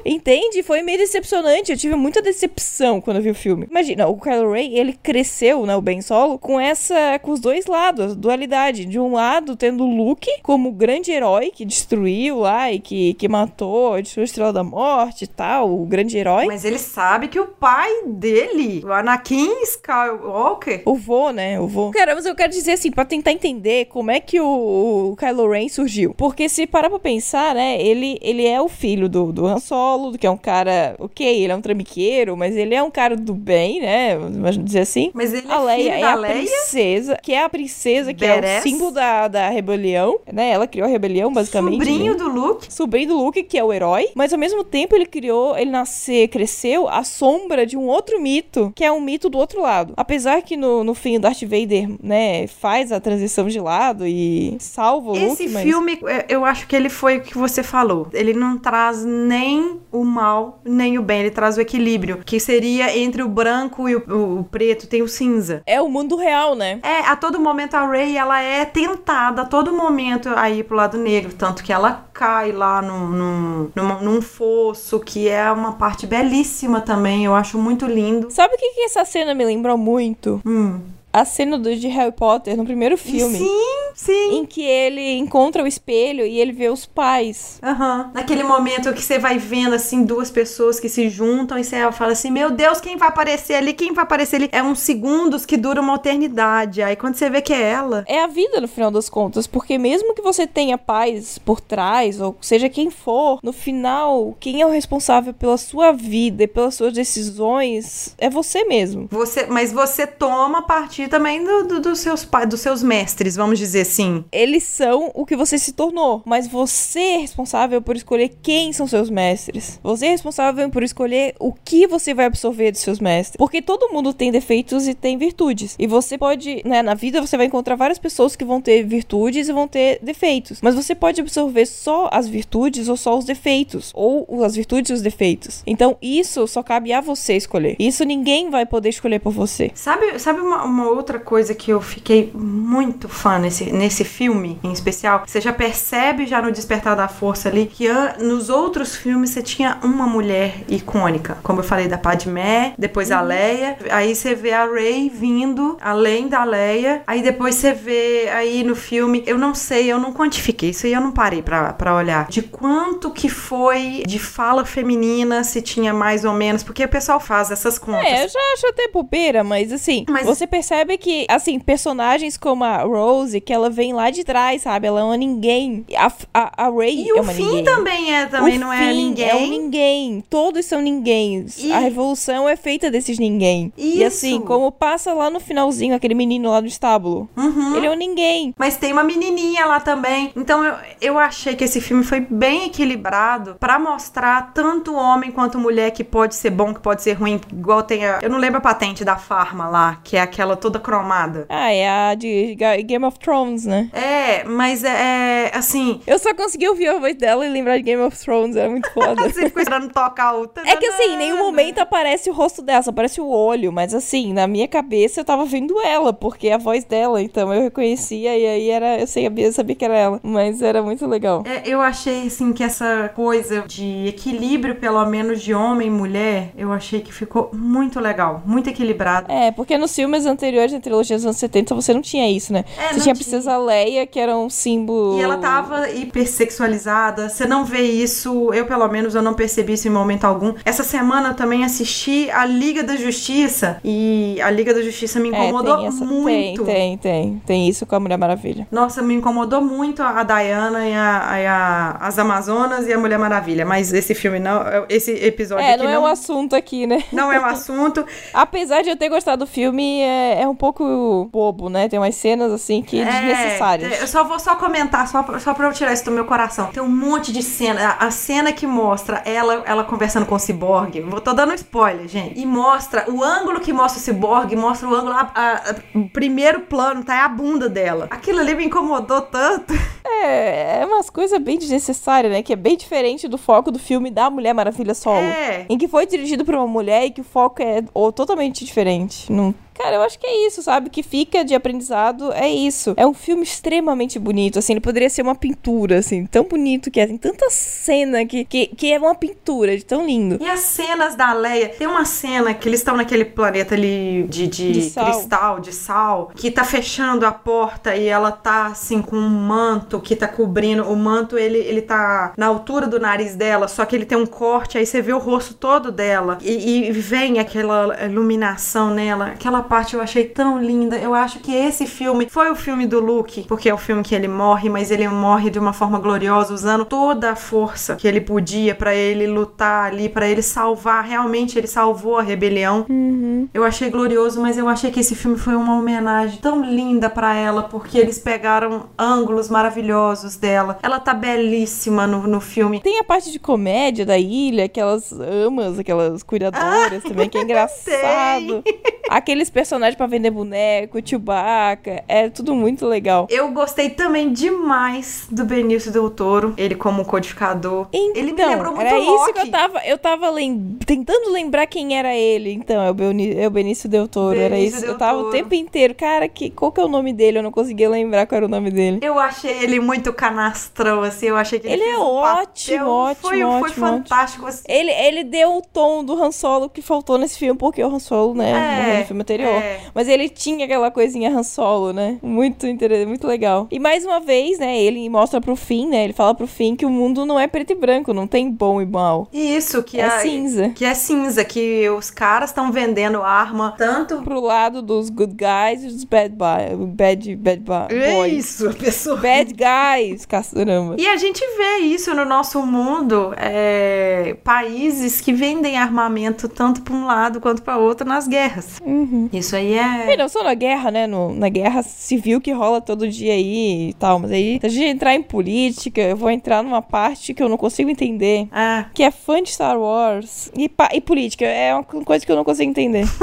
Entende? Foi meio decepcionante. Eu tive muita decepção quando eu vi o filme. Imagina, o Kylo Ren, ele cresceu, né, o Ben Solo, com essa, com os dois lados, a dualidade. De um lado, tendo o Luke como grande herói que destruiu lá e que, que matou, destruiu a Estrela da Morte e tal, o grande herói. Mas ele sabe que o pai dele, o Anakin Skywalker, O vô, né? O vô. Cara, mas eu quero dizer assim, pra tentar entender como é que o, o Kylo Ren surgiu. Porque se parar pra pensar, né? Ele, ele é o filho do, do Han Solo, Solo, que é um cara, ok, ele é um trambiqueiro, mas ele é um cara do bem, né? Vamos dizer assim. Mas ele A é Leia filho é a Leia? princesa, que é a princesa, que é Badass. o símbolo da, da rebelião, né? Ela criou a rebelião, basicamente. Sobrinho né? do Luke. Sobrinho do Luke, que é o herói, mas ao mesmo tempo ele criou, ele nasceu, cresceu à sombra de um outro mito, que é um mito do outro lado. Apesar que no, no fim o Darth Vader, né, faz a transição de lado e salva o Esse Luke, mas... filme, é, eu acho que ele foi o que você falou. Ele não traz nem o mal, nem o bem. Ele traz o equilíbrio, que seria entre o branco e o, o- o preto, tem o cinza. É o mundo real, né? É, a todo momento a Rey, ela é tentada a todo momento a ir pro lado negro. Tanto que ela cai lá num, num, num, num fosso, que é uma parte belíssima também. Eu acho muito lindo. Sabe o que, que essa cena me lembrou muito? Hum. A cena do, de Harry Potter no primeiro filme. Sim, sim. Em que ele encontra o espelho e ele vê os pais. Aham. Naquele momento que você vai vendo, assim, duas pessoas que se juntam e você fala assim, meu Deus, quem vai aparecer ali? Quem vai aparecer ali? É uns segundos que duram uma eternidade. Aí quando você vê que é ela... É a vida no final das contas, porque mesmo que você tenha pais por trás, ou seja quem for, no final, quem é o responsável pela sua vida e pelas suas decisões é você mesmo. Você, mas você toma a partir também do, do- dos seus pais, dos seus mestres, vamos dizer assim. Eles são o que você se tornou, mas você é responsável por escolher quem são seus mestres. Você é responsável por escolher o que você vai absorver dos seus mestres. Porque todo mundo tem defeitos e tem virtudes. E você pode, né, na vida você vai encontrar várias pessoas que vão ter virtudes e vão ter defeitos. Mas você pode absorver só as virtudes ou só os defeitos. Ou as virtudes e os defeitos. Então isso só cabe a você escolher. Isso ninguém vai poder escolher por você. Sabe, sabe uma, uma outra coisa que eu fiquei muito fã nesse, nesse filme em especial? Você já percebe já no Despertar da Força ali que nos outros filmes você tinha uma mulher icônica. Como eu falei da Padmé, depois a Leia. Aí você vê a Rey vindo além da Leia. Aí depois você vê aí no filme, eu não sei, eu não quantifiquei, isso aí eu não parei pra, pra olhar. De quanto que foi de fala feminina, se tinha mais ou menos, porque o pessoal faz essas contas. É, eu já acho até bobeira, mas assim, Mas- você percebe que, assim, personagens como a Rose, que ela vem lá de trás, sabe? Ela é uma ninguém. A, a, a Rey E é o uma fim ninguém. também é, também O não é fim ninguém. É um ninguém. Todos são ninguém. E- A revolução é feita desses ninguém. E Isso. assim, como passa lá no finalzinho, aquele menino lá do estábulo. Uhum. Ele é um ninguém. Mas tem uma menininha lá também. Então eu, eu achei que esse filme foi bem equilibrado pra mostrar tanto homem quanto mulher que pode ser bom, que pode ser ruim. Igual tem a. Eu não lembro a patente da Farma lá, que é aquela toda cromada. Ah, é a de Ga- Game of Thrones, né? É, mas é, é, assim. Eu só consegui ouvir a voz dela e lembrar de Game of Thrones, era muito foda. Você ficou esperando tocar o. É que assim, em nenhum momento aparece o rosto dela, só aparece o olho, mas assim, na minha cabeça eu tava vendo ela, porque é a voz dela, então eu reconhecia e aí era, eu sabia, eu sabia que era ela, mas era muito legal. É, eu achei, assim, que essa coisa de equilíbrio, pelo menos de homem e mulher, eu achei que ficou muito legal, muito equilibrado. É, porque nos filmes anteriores, na trilogia dos anos 70, você não tinha isso, né? É, você não tinha a tinha. Princesa Leia, que era um símbolo... E ela tava hipersexualizada. Você não vê isso, eu pelo menos eu não percebi isso em momento algum. Essa semana eu também assisti a Liga da Justiça e a Liga da Justiça me É, incomodou tem essa- muito. Tem, tem, tem. Tem isso com a Mulher Maravilha. Nossa, me incomodou muito a Diana e, a, e a- as Amazonas e a Mulher Maravilha. Mas esse filme não, esse episódio É, aqui não é não, um assunto aqui, né? não é um assunto. Apesar de eu ter gostado do filme, é, é um pouco bobo, né? Tem umas cenas, assim, que É, desnecessárias. Eu só vou só comentar, só pra, só pra eu tirar isso do meu coração. Tem um monte de cena. A, a cena que mostra ela, ela conversando com o ciborgue. Vou tô dando spoiler, gente. E mostra o ângulo que mostra o ciborgue, mostra o ângulo. a- a- a- primeiro plano tá é a bunda dela. Aquilo ali me incomodou tanto. É, é umas coisas bem desnecessárias, né? Que é bem diferente do foco do filme da Mulher Maravilha solo. É. Em que foi dirigido por uma mulher e que o foco é ou, totalmente diferente. Não... Cara, eu acho que é isso, sabe? Que fica de aprendizado é isso. É um filme extremamente bonito, assim. Ele poderia ser uma pintura, assim. Tão bonito que é. Tem tanta cena que, que, que é uma pintura de tão lindo. E as cenas da Leia, tem uma cena que eles estão naquele planeta ali de, de, De cristal, de sal, que tá fechando a porta e ela tá assim com um manto que tá cobrindo. O manto ele, ele tá na altura do nariz dela, só que ele tem um corte, aí você vê o rosto todo dela e, e vem aquela iluminação nela. Aquela parte eu achei tão linda. Eu acho que esse filme foi o filme do Luke, porque é o filme que ele morre, mas ele morre de uma forma gloriosa, usando toda a força que ele podia para ele lutar ali, para ele salvar. Realmente ele salvou a rebelião. Uhum. Eu achei glorioso, mas eu achei que esse filme foi uma homenagem tão linda para ela, porque eles pegaram ângulos maravilhosos dela. Ela tá belíssima no, no filme. Tem a parte de comédia da ilha, aquelas amas, aquelas cuidadoras também, que é engraçado. Aqueles personagens pra vender boneco, Chewbacca, é tudo muito legal. Eu gostei também demais do Benício Del Toro, ele como codificador. ele me Então, lembrou muito era o isso Loki. que eu tava, eu tava lem- tentando lembrar quem era ele. Então, é o, Beoni- é o Benício Del Toro, era Benício isso. Del eu tava Toro. o tempo inteiro, cara, que, qual que é o nome dele? Eu não conseguia lembrar qual era o nome dele. Eu achei ele muito canastrão, assim. Eu achei que ele, Ele é um ótimo, papel, ótimo, foi, ótimo, Foi fantástico, assim. Ele, ele deu o tom do Han Solo que faltou nesse filme, porque o Han Solo, né, É, no filme anterior. É. Mas ele tinha aquela coisinha Han Solo, né? Muito interessante, muito legal. E mais uma vez, né, ele mostra pro fim, né, ele fala pro fim que o mundo não é preto e branco, não tem bom e mal. Isso, que é cinza. Que é cinza, que os caras estão vendendo arma tanto. Pro lado dos good guys e dos bad, bad, bad bo- boys. Isso, pessoa. Bad guys, caramba. E a gente vê isso no nosso mundo, é, países que vendem armamento tanto para um lado quanto para outro nas guerras. Uhum. Isso aí E é. não só na guerra, né? No- na guerra civil que rola todo dia aí e tal. Mas aí, se a gente entrar em política, eu vou entrar numa parte que eu não consigo entender. É. Que é fã de Star Wars. E, e política. É uma coisa que eu não consigo entender.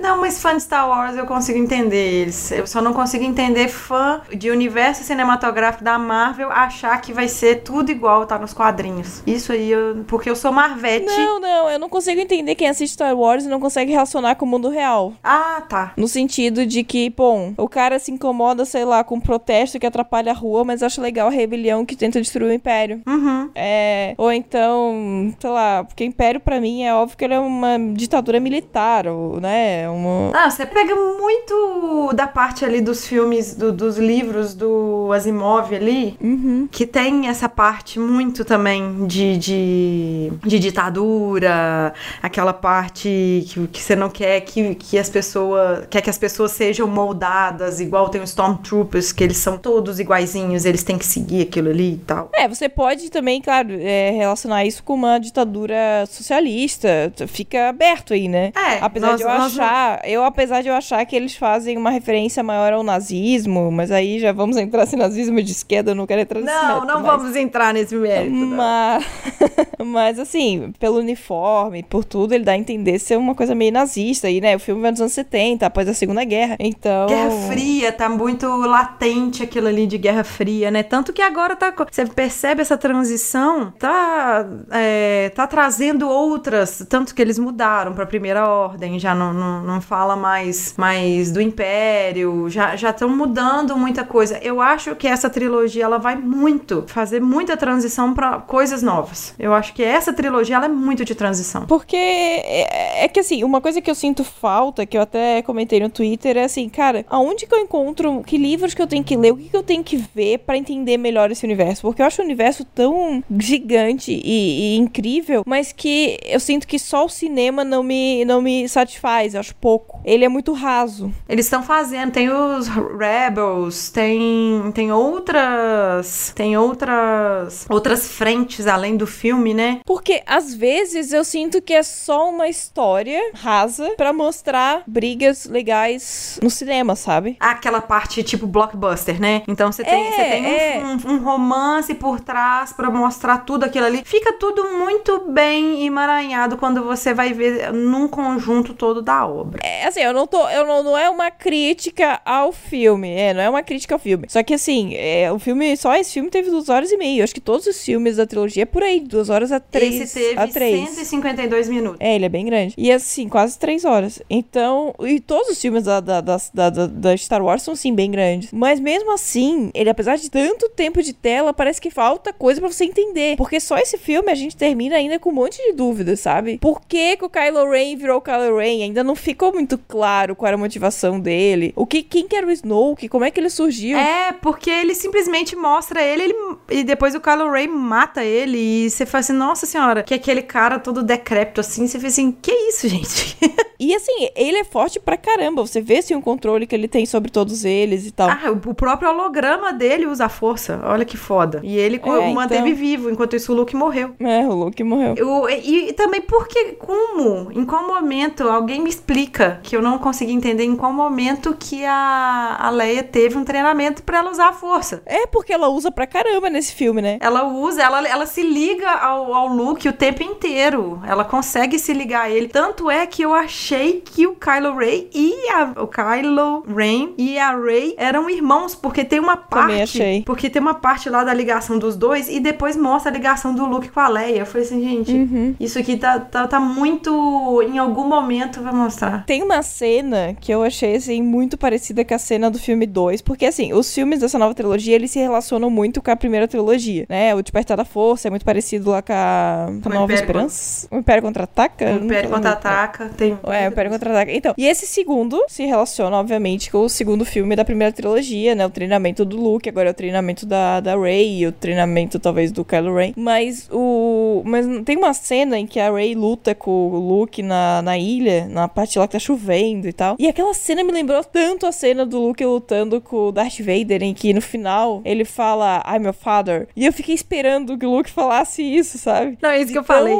Não, mas fã de Star Wars eu consigo entender eles. Eu só não consigo entender fã de universo cinematográfico da Marvel achar que vai ser tudo igual tá nos quadrinhos. Isso aí, eu, porque eu sou Marvete. não, não. Eu não consigo entender quem assiste Star Wars e não consegue relacionar com o mundo real. Ah, tá. No sentido de que, bom, o cara se incomoda, sei lá, com um protesto que atrapalha a rua, mas acha legal a rebelião que tenta destruir o império. Uhum. É, ou então, sei lá, porque Império pra mim é óbvio que ele é uma ditadura militar, ou, né? Uma... Não, você pega muito da parte ali dos filmes, do- dos livros do Asimov ali, Uhum. que tem essa parte muito também de, de, de ditadura, aquela parte que, que você não quer que, que as pessoas quer que as pessoas sejam moldadas, igual tem os Stormtroopers, que eles são todos iguaizinhos, eles têm que seguir aquilo ali e tal. É, você pode também, claro, é, relacionar isso com uma ditadura socialista. Fica aberto aí, né? É, apesar nós- de eu nós não- achar, eu apesar de eu achar que eles fazem uma referência maior ao nazismo, mas aí já vamos entrar se nazismo de esquerda, eu não quero entrar nesse Não, mérito, não mas- vamos entrar nesse mérito. Mas, mas assim, pelo uniforme, por tudo, ele dá a entender ser uma coisa meio nazista aí, né? O filme vai nos anos 70, após a Segunda Guerra. Então. Guerra Fria, tá muito latente aquilo ali de Guerra Fria, né? Tanto que agora tá. Você percebe essa transição, tá, é, tá trazendo outras. Tanto que eles mudaram pra Primeira Ordem, já não, não, não fala mais, mais do Império, já estão mudando muita coisa. Eu acho que essa trilogia ela vai muito fazer muita transição pra coisas novas. Eu acho que essa trilogia ela é muito de transição. Porque é, é que assim, uma coisa que eu sinto falta, que eu até comentei no Twitter, é assim, cara, aonde que eu encontro, que livros que eu tenho que ler, o que, que eu tenho que ver pra entender melhor esse universo? Porque eu acho o universo tão gigante e, e incrível, mas que eu sinto que só o cinema não me, não me satisfaz, eu acho pouco. Ele é muito raso. Eles estão fazendo, tem os Rebels, tem tem outras, tem outras outras frentes além do filme, né? Porque às vezes eu sinto que é só uma história rasa pra mostrar brigas legais no cinema, sabe? Aquela parte tipo blockbuster, né? Então você tem, É, você tem um, é. um- um romance por trás pra mostrar tudo aquilo ali. Fica tudo muito bem emaranhado quando você vai ver num conjunto todo da obra. É, assim, eu não tô. Eu não, não é uma crítica ao filme. É, não é uma crítica ao filme. Só que assim, é, o filme. Só esse filme teve duas horas e meia. Eu acho que todos os filmes da trilogia é por aí, duas horas a três. Esse teve a três. 152 minutos. É, ele é bem grande. E assim, quase três horas. Então, e todos os filmes da, da, da, da, da- Star Wars são sim bem grandes. Mas mesmo assim, ele, apesar de tanto tempo de tela, parece que falta coisa pra você entender. Porque só esse filme a gente termina ainda com um monte de dúvidas, sabe? Por que, que o Kylo Ren virou Kylo Ren? Ainda não ficou muito claro qual era a motivação dele. O que, quem que era o Snoke? Como é que ele surgiu? É, porque ele simplesmente mostra ele, ele- e depois o Kylo Ren mata ele e você fala assim, nossa senhora, que aquele cara todo decrépito assim, você fez assim, que isso, gente? E assim, ele é forte pra caramba. Você vê assim o controle que ele tem sobre todos eles e tal. ah, o próprio holograma dele usa a força. Olha que foda. E ele É, manteve então. vivo, enquanto isso o Luke morreu. É, o Luke morreu. Eu, e, e também porque, como, em qual momento, alguém me explica que eu não consegui entender em qual momento que a, a Leia teve um treinamento pra ela usar a força. É porque ela usa pra caramba nesse filme, né? Ela usa, ela, ela se liga ao, ao Luke o tempo inteiro. Ela consegue se ligar a ele. Tanto é que eu achei que o Kylo Ray e a, o Kylo Ren e a Rey eram irmãos, porque tem uma parte. Também achei. Porque tem uma parte lá da ligação dos dois e depois mostra a ligação do Luke com a Leia. Eu falei assim, gente, Uhum. isso aqui tá, tá, tá muito. Em algum momento vai mostrar. Tem uma cena que eu achei, assim, muito parecida com a cena do filme 2, porque, assim, os filmes dessa nova trilogia, eles se relacionam muito com a primeira trilogia, né? O Despertar da Força é muito parecido lá com a, com a Nova Império Esperança. O Império Contra-Ataca? O Império contra-ataca. Tem... É, o Império Contra-Ataca. Então, e esse segundo se relaciona, obviamente, com o segundo filme da primeira trilogia, né? O treinamento do Luke, agora é o treinamento da, da Rey, e o treinamento, talvez, do Kylo Ren. Mas o... Mas tem uma cena em que a Rey luta com o Luke na, na ilha, na parte lá que tá chovendo e tal. E aquela cena me lembrou tanto a cena do Luke lutando com o Darth Vader, em que no final ele fala, I'm your father. E eu fiquei esperando que o Luke falasse isso, sabe? Não, é isso que eu Então, falei.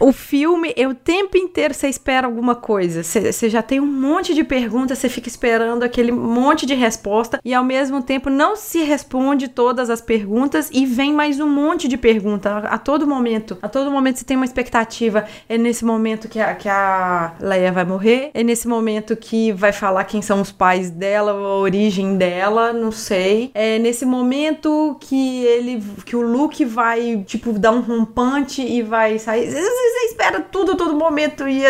O filme, eu, o tempo inteiro você espera alguma coisa. Você já tem um monte de perguntas, você fica esperando aquele monte de resposta e ao mesmo tempo não se responde todas as perguntas e vem mais um monte de pergunta a, a todo momento. A todo momento você tem uma expectativa. É nesse momento que a, que a Leia vai morrer, é nesse momento que vai falar quem são os pais dela, a origem dela, não sei. É nesse momento que ele que o Luke vai tipo dar um rompante e vai sair. Você- espera tudo todo momento e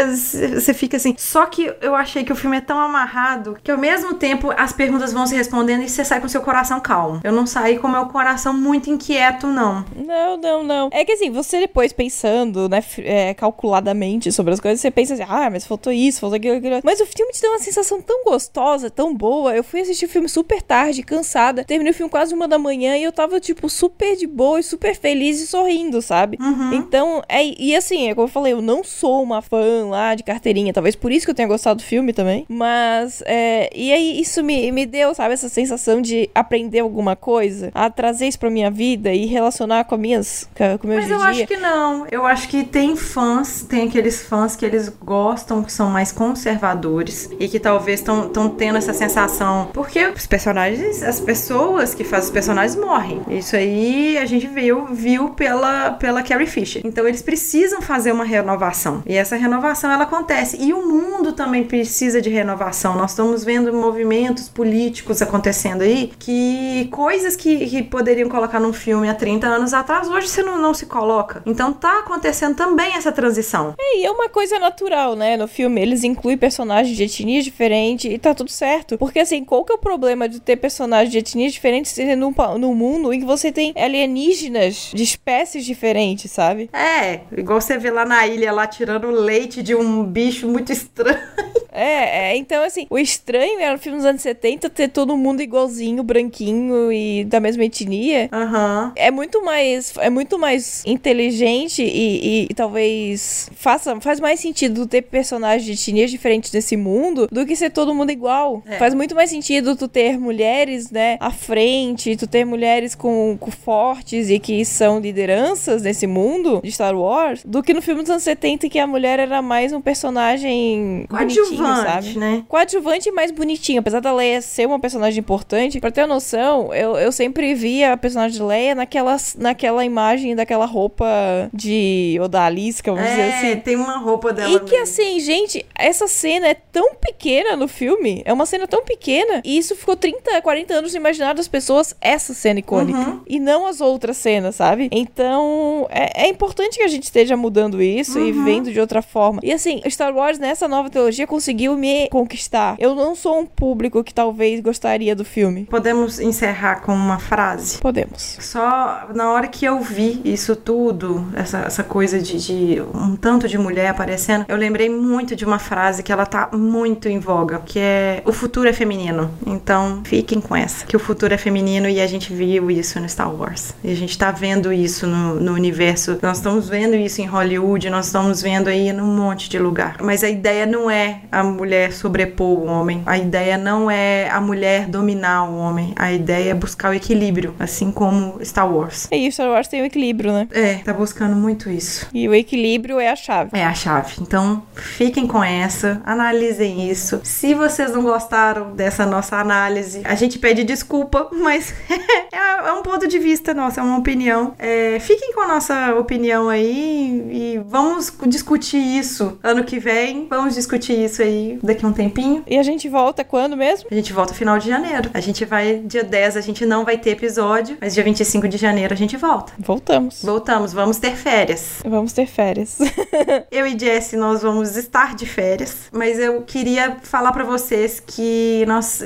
você fica assim. Só que eu achei que o filme é tão amarrado que ao mesmo tempo as perguntas vão se respondendo e você sai com seu coração calmo. Eu não saí com meu coração muito inquieto, não. Não, não, não. É que assim, você depois pensando, né, é, calculadamente sobre as coisas, você pensa assim, ah, mas faltou isso, faltou aquilo, aquilo. Mas o filme te dá uma sensação tão gostosa, tão boa. Eu fui assistir o filme super tarde, cansada. Terminei o filme quase uma da manhã e eu tava, tipo, super de boa e super feliz e sorrindo, sabe? Então, é, e assim, é como eu falei, eu não sou uma fã lá de carteirinha, talvez por isso que eu tenha gostado do filme também. Mas, é, e aí isso me, me deu, sabe, essa sensação de aprender alguma coisa, a trazer isso pra minha vida e relacionar com, minhas, com, o meu Mas dia eu a acho dia. que não. Eu acho que tem fãs, tem aqueles fãs que eles gostam, que são mais conservadores e que talvez estão tendo essa sensação. Porque os personagens, as pessoas que fazem os personagens morrem. Isso aí a gente viu, viu pela, pela Carrie Fisher. Então eles precisam fazer uma renovação. E essa renovação ela acontece. E o mundo também precisa de renovação. Nós estamos vendo movimentos políticos acontecendo aí que coisas que, que poderiam colocar num filme há 30 anos atrás, hoje você não, não se coloca. Então tá acontecendo também essa transição. É, e é uma coisa natural, né? No filme, eles incluem personagens de etnias diferentes e tá tudo certo. Porque, assim, qual que é o problema de ter personagens de etnias diferentes num, num mundo em que você tem alienígenas de espécies diferentes, sabe? É, igual você vê lá na ilha, lá tirando leite de um bicho muito estranho. É, é, então, assim, o estranho era no filme dos anos 70 ter todo mundo igualzinho, branquinho e da mesma etnia. Aham. É muito mais, é muito mais inteligente e, e- e talvez faça, faz mais sentido ter personagens de etnias diferentes nesse mundo do que ser todo mundo igual. É. Faz muito mais sentido tu ter mulheres, né, à frente, tu ter mulheres com, com fortes e que são lideranças nesse mundo de Star Wars, do que no filme dos anos 70 que a mulher era mais um personagem bonitinho, sabe? né? coadjuvante e mais bonitinho. Apesar da Leia ser uma personagem importante, pra ter uma noção, eu, eu sempre via a personagem de Leia naquela, naquela imagem daquela roupa de odalisca, vamos dizer É, assim. tem uma roupa dela. E que mesmo. assim, gente, essa cena é tão pequena no filme, é uma cena tão pequena, e isso ficou 30, 40 anos no imaginário das pessoas, essa cena icônica, Uhum. e não as outras cenas, sabe? Então, é, é importante que a gente esteja mudando isso e Uhum. vendo de outra forma. E assim, Star Wars nessa nova trilogia conseguiu me conquistar. Eu não sou um público que talvez gostaria do filme. Podemos encerrar com uma frase? Podemos. Só na hora que eu vi isso tudo, essa, essa coisa de, de um tanto de mulher aparecendo, eu lembrei muito de uma frase que ela tá muito em voga, que é o futuro é feminino. Então fiquem com essa, que o futuro é feminino e a gente viu isso no Star Wars. E a gente tá vendo isso no, no universo universo. Nós estamos vendo isso em Hollywood, nós estamos vendo aí num monte de lugar. Mas a ideia não é a mulher sobrepor o homem. A ideia não é a mulher dominar o homem. A ideia é buscar o equilíbrio, assim como Star Wars. É isso, Star Wars tem o equilíbrio, né? É, tá buscando muito isso. E o equilíbrio é a chave. É a chave. Então, fiquem com essa, analisem isso. Se vocês não gostaram dessa nossa análise, a gente pede desculpa, mas é, é um ponto de vista nosso, é uma opinião. É, fiquem com a nossa opinião aí e vamos discutir isso ano que vem. Vamos discutir isso aí daqui a um tempinho. E a gente volta quando mesmo? A gente volta final de janeiro. A gente vai, dia 10, a gente não vai ter episódio, mas dia 25 de janeiro a gente volta. Voltamos. Voltamos, vamos ter férias. Vamos ter férias. eu e Jesse, nós vamos estar de férias, mas eu queria falar para vocês que nós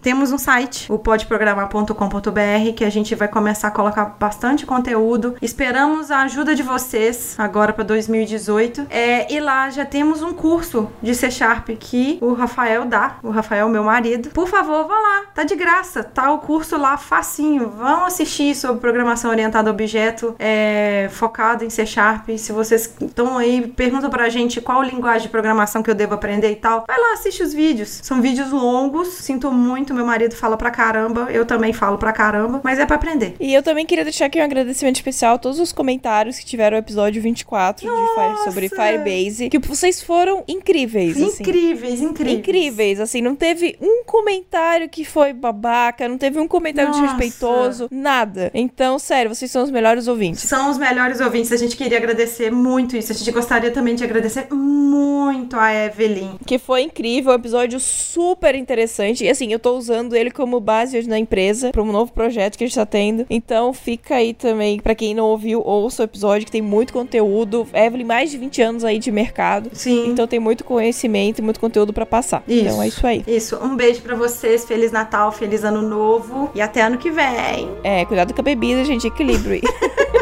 temos um site, o podprogramar.com.br, que a gente vai começar a colocar bastante conteúdo. Esperamos a ajuda de vocês agora para 2018. É, e lá já temos um curso de C Sharp que o Rafael dá, o Rafael, meu marido. Por favor, vá lá, tá de graça, tá o curso lá facinho. Vão assistir sobre programação orientada a objeto, é, focado em C Sharp. Se vocês estão aí, perguntam pra gente qual linguagem de programação que eu devo aprender e tal, vai lá, assiste os vídeos. São vídeos longos, sinto muito, meu marido fala pra caramba, eu também falo pra caramba, mas é pra aprender. E eu também queria deixar aqui um agradecimento especial a todos os comentários que tiveram o episódio 24 de Fire, sobre Firebase, que vocês foram incríveis. Assim. Incríveis, incríveis. Incríveis, assim, não teve um comentário que foi babaca, não teve um comentário Nossa. desrespeitoso, nada. Então, sério, vocês são os melhores ouvintes. São os melhores ouvintes, a gente queria agradecer muito isso, a gente gostaria também de agradecer muito a Evelyn. Que foi incrível, um episódio super interessante. E assim, eu tô usando ele como base hoje na empresa para um novo projeto que a gente tá tendo. Então fica aí também, para quem não ouviu, ouça o episódio que tem muito conteúdo. Evelyn, mais de 20 anos aí de mercado. Sim. Então tem muito conhecimento e muito conteúdo para passar. Isso. Então é isso aí. Isso. Um beijo para vocês, feliz Natal, feliz ano novo e até ano que vem. É, cuidado com a bebida, gente, equilíbrio.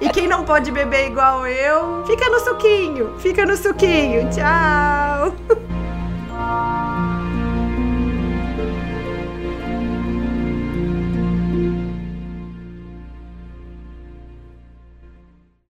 E quem não pode beber igual eu, fica no suquinho. Fica no suquinho. Tchau.